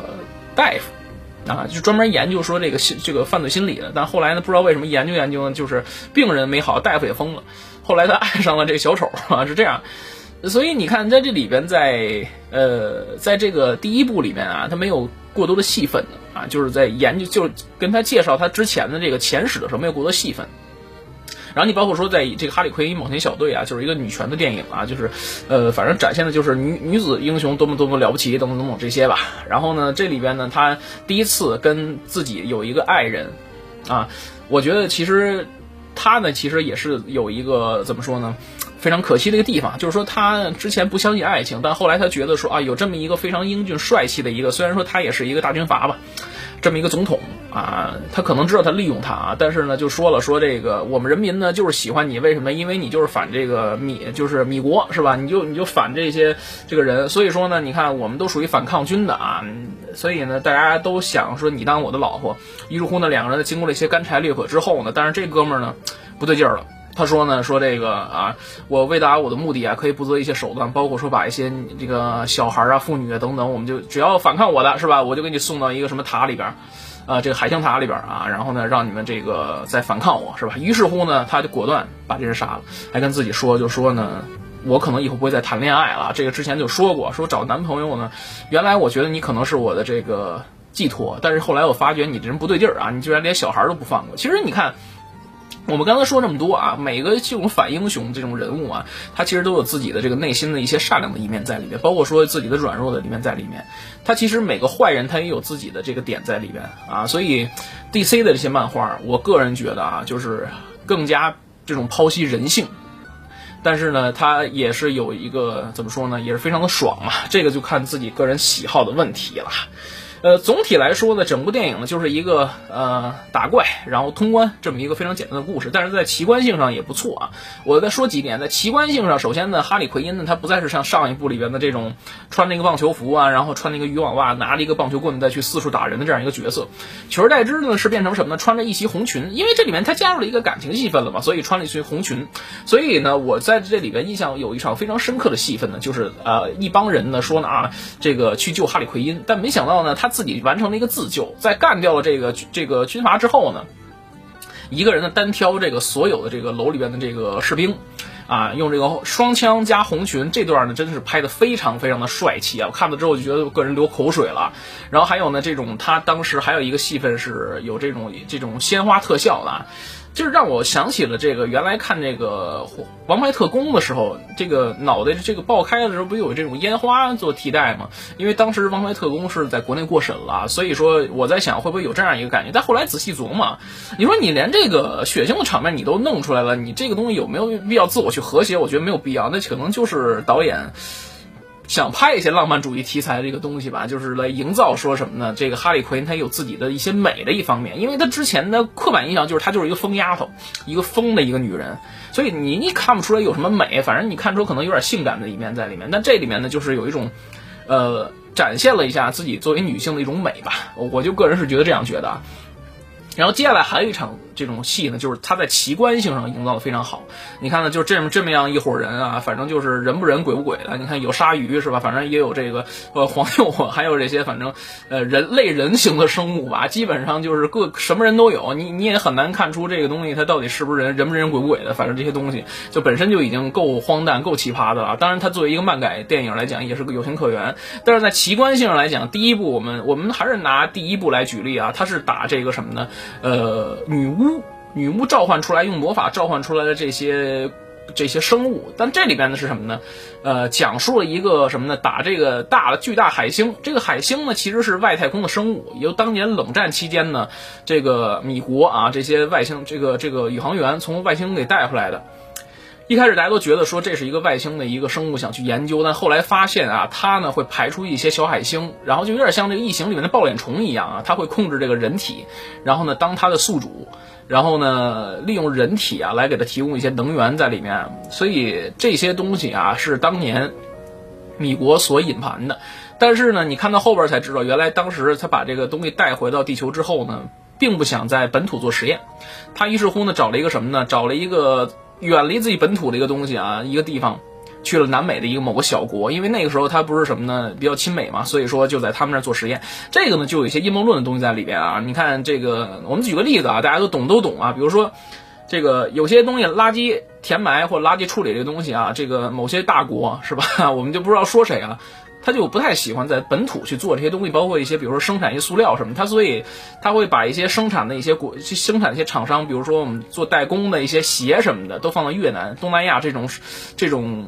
大夫啊，就专门研究说这个心这个犯罪心理的。但后来呢，不知道为什么研究研究呢，就是病人没好，大夫也疯了。后来他爱上了这个小丑啊，是这样。所以你看，在这里边，在呃，在这个第一部里面啊，他没有过多的戏份啊，就是在研究，就是跟他介绍他之前的这个前史的时候，没有过多戏份。然后你包括说，在这个《哈利奎因冒险小队》啊，就是一个女权的电影啊，就是，呃，反正展现的就是女女子英雄多么多么了不起，等等等等这些吧。然后呢，这里边呢，她第一次跟自己有一个爱人，啊，我觉得其实她呢，其实也是有一个怎么说呢，非常可惜的一个地方，就是说她之前不相信爱情，但后来她觉得说啊，有这么一个非常英俊帅气的一个，虽然说他也是一个大军阀吧，这么一个总统。啊，他可能知道他利用他啊，但是呢，就说了说这个我们人民呢就是喜欢你，为什么？因为你就是反这个米，就是米国是吧？你就你就反这些这个人，所以说呢，你看我们都属于反抗军的啊，所以呢，大家都想说你当我的老婆。于是乎呢，两个人经过了一些干柴烈火之后呢，但是这哥们儿呢不对劲儿了。他说呢，说这个啊，我为达我的目的啊，可以不择一些手段，包括说把一些这个小孩啊、妇女啊等等，我们就只要反抗我的是吧，我就给你送到一个什么塔里边，啊，这个海象塔里边啊，然后呢，让你们这个再反抗我是吧？于是乎呢，他就果断把这人杀了，还跟自己说，就说呢，我可能以后不会再谈恋爱了。这个之前就说过，说找男朋友呢，原来我觉得你可能是我的这个寄托，但是后来我发觉你这人不对劲儿啊，你居然连小孩都不放过。其实你看。我们刚才说这么多啊，每个这种反英雄这种人物啊，他其实都有自己的这个内心的一些善良的一面在里面，包括说自己的软弱的一面在里面。他其实每个坏人他也有自己的这个点在里边啊，所以 DC 的这些漫画，我个人觉得啊，就是更加这种剖析人性，但是呢，他也是有一个怎么说呢，也是非常的爽嘛，这个就看自己个人喜好的问题了。呃，总体来说呢，整部电影呢就是一个呃打怪然后通关这么一个非常简单的故事，但是在奇观性上也不错啊。我再说几点，在奇观性上，首先呢，哈里奎因呢他不再是像上一部里边的这种穿那个棒球服啊，然后穿那个渔网袜，拿着一个棒球棍再去四处打人的这样一个角色，取而代之呢是变成什么呢？穿着一袭红裙，因为这里面他加入了一个感情戏份了嘛，所以穿了一袭红裙。所以呢，我在这里边印象有一场非常深刻的戏份呢，就是呃一帮人呢说呢啊这个去救哈里奎因，但没想到呢他。自己完成了一个自救，在干掉了这个这个军阀之后呢，一个人呢单挑这个所有的这个楼里边的这个士兵，啊，用这个双枪加红裙这段呢，真的是拍的非常非常的帅气啊！我看了之后就觉得我个人流口水了。然后还有呢，这种他当时还有一个戏份是有这种这种鲜花特效的。就是让我想起了这个原来看这个《王牌特工》的时候，这个脑袋这个爆开的时候，不有这种烟花做替代吗？因为当时《王牌特工》是在国内过审了，所以说我在想会不会有这样一个感觉。但后来仔细琢磨，你说你连这个血腥的场面你都弄出来了，你这个东西有没有必要自我去和谐？我觉得没有必要，那可能就是导演。想拍一些浪漫主义题材的这个东西吧，就是来营造说什么呢？这个哈利奎因他有自己的一些美的一方面，因为他之前的刻板印象就是她就是一个疯丫头，一个疯的一个女人，所以你你看不出来有什么美，反正你看出可能有点性感的一面在里面。但这里面呢，就是有一种，呃，展现了一下自己作为女性的一种美吧。我就个人是觉得这样觉得。然后接下来还有一场。这种戏呢，就是他在奇观性上营造的非常好。你看呢，就这么这么样一伙人啊，反正就是人不人鬼不鬼的。你看有鲨鱼是吧？反正也有这个呃黄鼬，还有这些反正呃人类人形的生物吧。基本上就是各什么人都有。你你也很难看出这个东西它到底是不是人人不人鬼不鬼的。反正这些东西就本身就已经够荒诞、够奇葩的了。当然，它作为一个漫改电影来讲，也是个有情可原。但是在奇观性上来讲，第一部我们我们还是拿第一部来举例啊，它是打这个什么呢？呃，女巫。女巫召唤出来，用魔法召唤出来的这些这些生物，但这里边呢是什么呢？呃，讲述了一个什么呢？打这个大的巨大海星，这个海星呢其实是外太空的生物，由当年冷战期间呢，这个米国啊这些外星这个这个宇航员从外星给带回来的。一开始大家都觉得说这是一个外星的一个生物想去研究，但后来发现啊，它呢会排出一些小海星，然后就有点像这个异形里面的抱脸虫一样啊，它会控制这个人体，然后呢当它的宿主。然后呢，利用人体啊来给他提供一些能源在里面，所以这些东西啊是当年米国所隐瞒的。但是呢，你看到后边才知道，原来当时他把这个东西带回到地球之后呢，并不想在本土做实验，他于是乎呢找了一个什么呢？找了一个远离自己本土的一个东西啊，一个地方。去了南美的一个某个小国，因为那个时候他不是什么呢，比较亲美嘛，所以说就在他们那儿做实验。这个呢，就有一些阴谋论的东西在里边啊。你看这个，我们举个例子啊，大家都懂都懂啊。比如说，这个有些东西垃圾填埋或垃圾处理这个东西啊，这个某些大国是吧？我们就不知道说谁啊。他就不太喜欢在本土去做这些东西，包括一些，比如说生产一些塑料什么，他所以他会把一些生产的一些国生产一些厂商，比如说我们做代工的一些鞋什么的，都放到越南、东南亚这种这种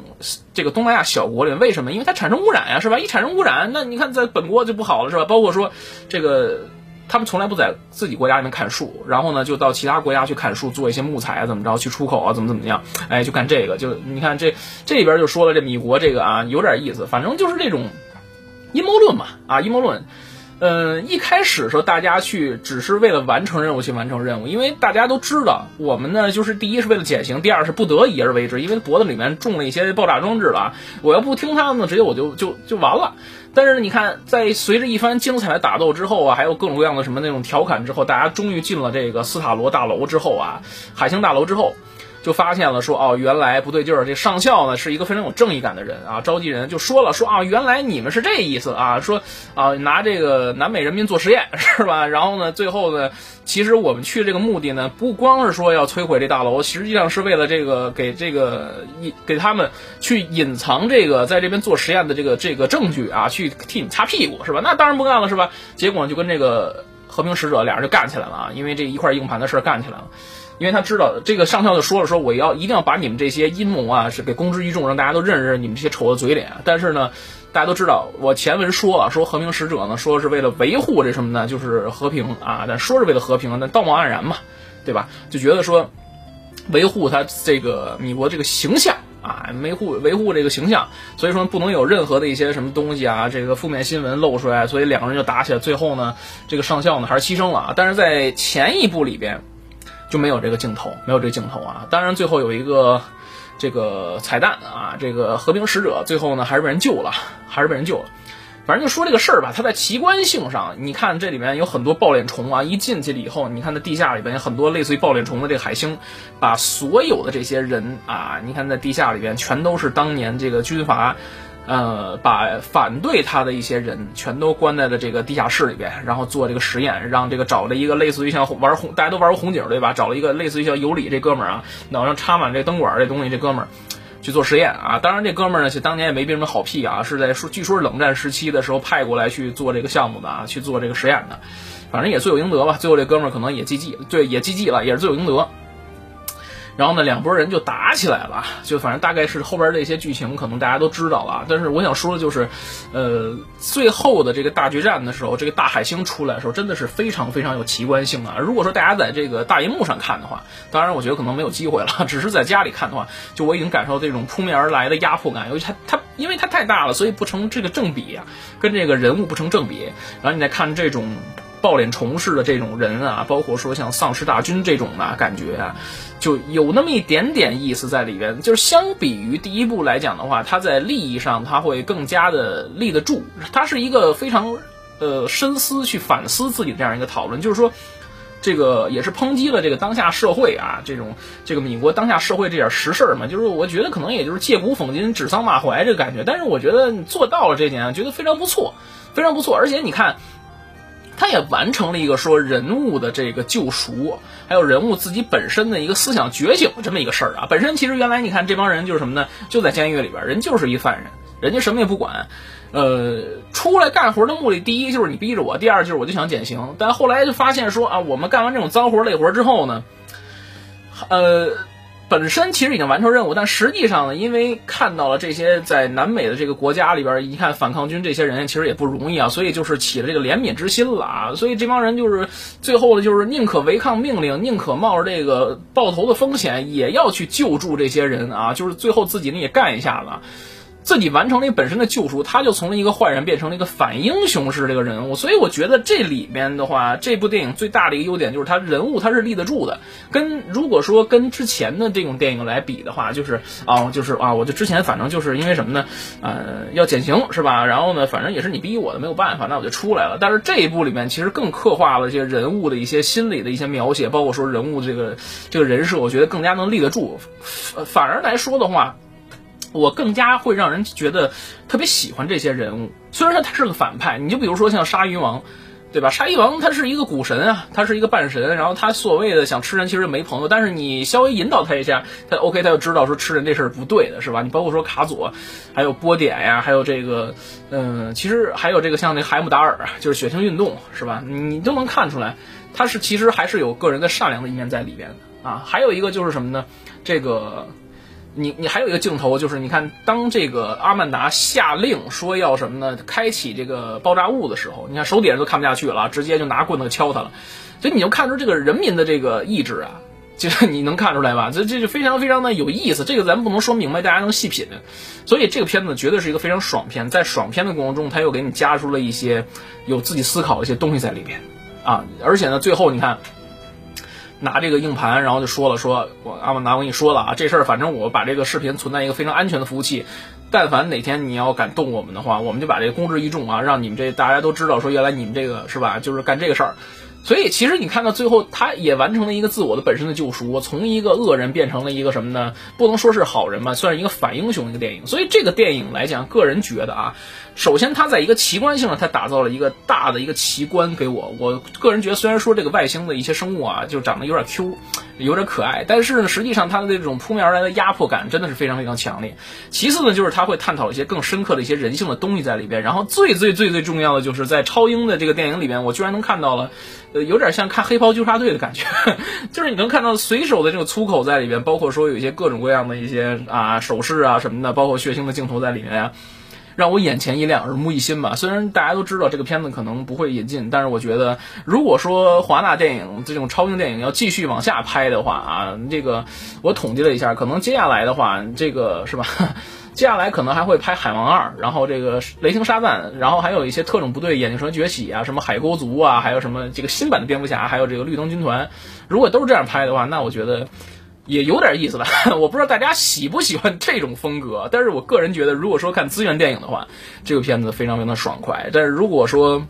这个东南亚小国里。为什么？因为它产生污染呀，是吧？一产生污染，那你看在本国就不好了，是吧？包括说这个。他们从来不在自己国家里面砍树，然后呢，就到其他国家去砍树，做一些木材啊，怎么着去出口啊，怎么怎么样？哎，就干这个。就你看这这里边就说了，这米国这个啊，有点意思。反正就是这种阴谋论嘛，啊，阴谋论。嗯，一开始说大家去只是为了完成任务去完成任务，因为大家都知道我们呢就是第一是为了减刑，第二是不得已而为之，因为脖子里面中了一些爆炸装置了，我要不听他们呢，直接我就就就完了。但是，你看，在随着一番精彩的打斗之后啊，还有各种各样的什么那种调侃之后，大家终于进了这个斯塔罗大楼之后啊，海星大楼之后。就发现了，说哦，原来不对劲儿。这上校呢是一个非常有正义感的人啊。召集人就说了，说啊，原来你们是这意思啊，说啊，拿这个南美人民做实验是吧？然后呢，最后呢，其实我们去这个目的呢，不光是说要摧毁这大楼，实际上是为了这个给这个隐给他们去隐藏这个在这边做实验的这个这个证据啊，去替你们擦屁股是吧？那当然不干了是吧？结果就跟这个和平使者俩人就干起来了啊，因为这一块硬盘的事儿干起来了。因为他知道这个上校就说了，说我要一定要把你们这些阴谋啊，是给公之于众，让大家都认识你们这些丑的嘴脸。但是呢，大家都知道，我前文说啊，说和平使者呢，说是为了维护这什么呢，就是和平啊，但说是为了和平，那道貌岸然嘛，对吧？就觉得说维护他这个米国这个形象啊，维护维护这个形象，所以说不能有任何的一些什么东西啊，这个负面新闻露出来，所以两个人就打起来，最后呢，这个上校呢还是牺牲了啊。但是在前一部里边。就没有这个镜头，没有这个镜头啊！当然，最后有一个这个彩蛋啊，这个和平使者最后呢还是被人救了，还是被人救了。反正就说这个事儿吧，它在奇观性上，你看这里面有很多抱脸虫啊，一进去了以后，你看在地下里边有很多类似于抱脸虫的这个海星，把所有的这些人啊，你看在地下里边全都是当年这个军阀。呃，把反对他的一些人全都关在了这个地下室里边，然后做这个实验，让这个找了一个类似于像玩红，大家都玩过红警对吧？找了一个类似于像尤里这哥们儿啊，脑上插满这灯管这东西，这哥们儿去做实验啊。当然，这哥们儿呢，就当年也没憋什么好屁啊，是在说，据说是冷战时期的时候派过来去做这个项目的啊，去做这个实验的。反正也罪有应得吧。最后这哥们儿可能也 GG，对，也 GG 了，也是罪有应得。然后呢，两拨人就打起来了，就反正大概是后边这些剧情，可能大家都知道了。但是我想说的就是，呃，最后的这个大决战的时候，这个大海星出来的时候，真的是非常非常有奇观性啊！如果说大家在这个大荧幕上看的话，当然我觉得可能没有机会了。只是在家里看的话，就我已经感受到这种扑面而来的压迫感，尤其它它因为它太大了，所以不成这个正比啊，跟这个人物不成正比。然后你再看这种。抱脸虫式的这种人啊，包括说像丧尸大军这种的感觉啊，就有那么一点点意思在里边。就是相比于第一部来讲的话，它在利益上它会更加的立得住。它是一个非常呃深思去反思自己的这样一个讨论，就是说这个也是抨击了这个当下社会啊，这种这个美国当下社会这点实事嘛。就是我觉得可能也就是借古讽今、指桑骂槐这个感觉，但是我觉得做到了这点，觉得非常不错，非常不错。而且你看。他也完成了一个说人物的这个救赎，还有人物自己本身的一个思想觉醒这么一个事儿啊。本身其实原来你看这帮人就是什么呢？就在监狱里边，人就是一犯人，人家什么也不管，呃，出来干活的目的，第一就是你逼着我，第二就是我就想减刑。但后来就发现说啊，我们干完这种脏活累活之后呢，呃。本身其实已经完成任务，但实际上呢，因为看到了这些在南美的这个国家里边，一看反抗军这些人其实也不容易啊，所以就是起了这个怜悯之心了啊，所以这帮人就是最后的就是宁可违抗命令，宁可冒着这个爆头的风险，也要去救助这些人啊，就是最后自己呢也干一下子。自己完成了本身的救赎，他就从了一个坏人变成了一个反英雄式这个人物，所以我觉得这里面的话，这部电影最大的一个优点就是他人物他是立得住的。跟如果说跟之前的这种电影来比的话，就是啊，就是啊，我就之前反正就是因为什么呢？呃，要减刑是吧？然后呢，反正也是你逼我的，没有办法，那我就出来了。但是这一部里面其实更刻画了一些人物的一些心理的一些描写，包括说人物这个这个人设，我觉得更加能立得住。反而来说的话。我更加会让人觉得特别喜欢这些人物，虽然说他是个反派，你就比如说像鲨鱼王，对吧？鲨鱼王他是一个古神啊，他是一个半神，然后他所谓的想吃人，其实没朋友，但是你稍微引导他一下，他 OK，他就知道说吃人这事儿不对的，是吧？你包括说卡佐，还有波点呀，还有这个，嗯，其实还有这个像那海姆达尔，就是血腥运动，是吧？你都能看出来，他是其实还是有个人的善良的一面在里边的啊。还有一个就是什么呢？这个。你你还有一个镜头，就是你看，当这个阿曼达下令说要什么呢？开启这个爆炸物的时候，你看手底下人都看不下去了，直接就拿棍子敲他了。所以你就看出这个人民的这个意志啊，就是你能看出来吧？这这就非常非常的有意思。这个咱不能说明白，大家能细品。所以这个片子绝对是一个非常爽片，在爽片的过程中，他又给你加出了一些有自己思考的一些东西在里边啊。而且呢，最后你看拿这个硬盘，然后就说了说，我阿曼达我跟你说了啊，这事儿反正我把这个视频存在一个非常安全的服务器，但凡哪天你要敢动我们的话，我们就把这个公之于众啊，让你们这大家都知道说，原来你们这个是吧，就是干这个事儿。所以其实你看到最后，他也完成了一个自我的本身的救赎，从一个恶人变成了一个什么呢？不能说是好人吧，算是一个反英雄一个电影。所以这个电影来讲，个人觉得啊，首先它在一个奇观性上，它打造了一个大的一个奇观给我。我个人觉得，虽然说这个外星的一些生物啊，就长得有点 Q，有点可爱，但是呢，实际上它的这种扑面而来的压迫感真的是非常非常强烈。其次呢，就是它会探讨一些更深刻的一些人性的东西在里边。然后最最最最重要的就是在超英的这个电影里边，我居然能看到了。呃，有点像看黑袍纠察队的感觉，就是你能看到随手的这个粗口在里边，包括说有一些各种各样的一些啊手势啊什么的，包括血腥的镜头在里面呀，让我眼前一亮，耳目一新吧。虽然大家都知道这个片子可能不会引进，但是我觉得，如果说华纳电影这种超英电影要继续往下拍的话啊，这个我统计了一下，可能接下来的话，这个是吧？接下来可能还会拍《海王二》，然后这个《雷霆沙赞》，然后还有一些特种部队、眼镜蛇崛起啊，什么海沟族啊，还有什么这个新版的蝙蝠侠，还有这个绿灯军团。如果都是这样拍的话，那我觉得也有点意思吧。我不知道大家喜不喜欢这种风格，但是我个人觉得，如果说看资源电影的话，这个片子非常非常的爽快。但是如果说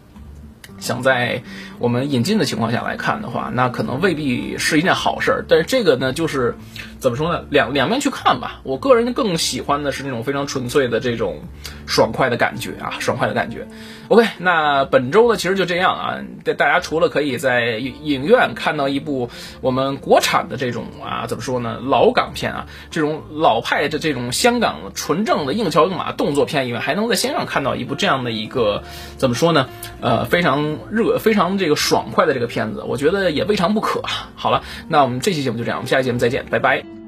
想在我们引进的情况下来看的话，那可能未必是一件好事儿。但是这个呢，就是怎么说呢？两两面去看吧。我个人更喜欢的是那种非常纯粹的这种爽快的感觉啊，爽快的感觉。OK，那本周呢，其实就这样啊。大家除了可以在影院看到一部我们国产的这种啊，怎么说呢，老港片啊，这种老派的这种香港纯正的硬桥硬马动作片以外，还能在线上看到一部这样的一个怎么说呢？呃，非常热、非常这个爽快的这个片子，我觉得也未尝不可。好了，那我们这期节目就这样，我们下期节目再见，拜拜。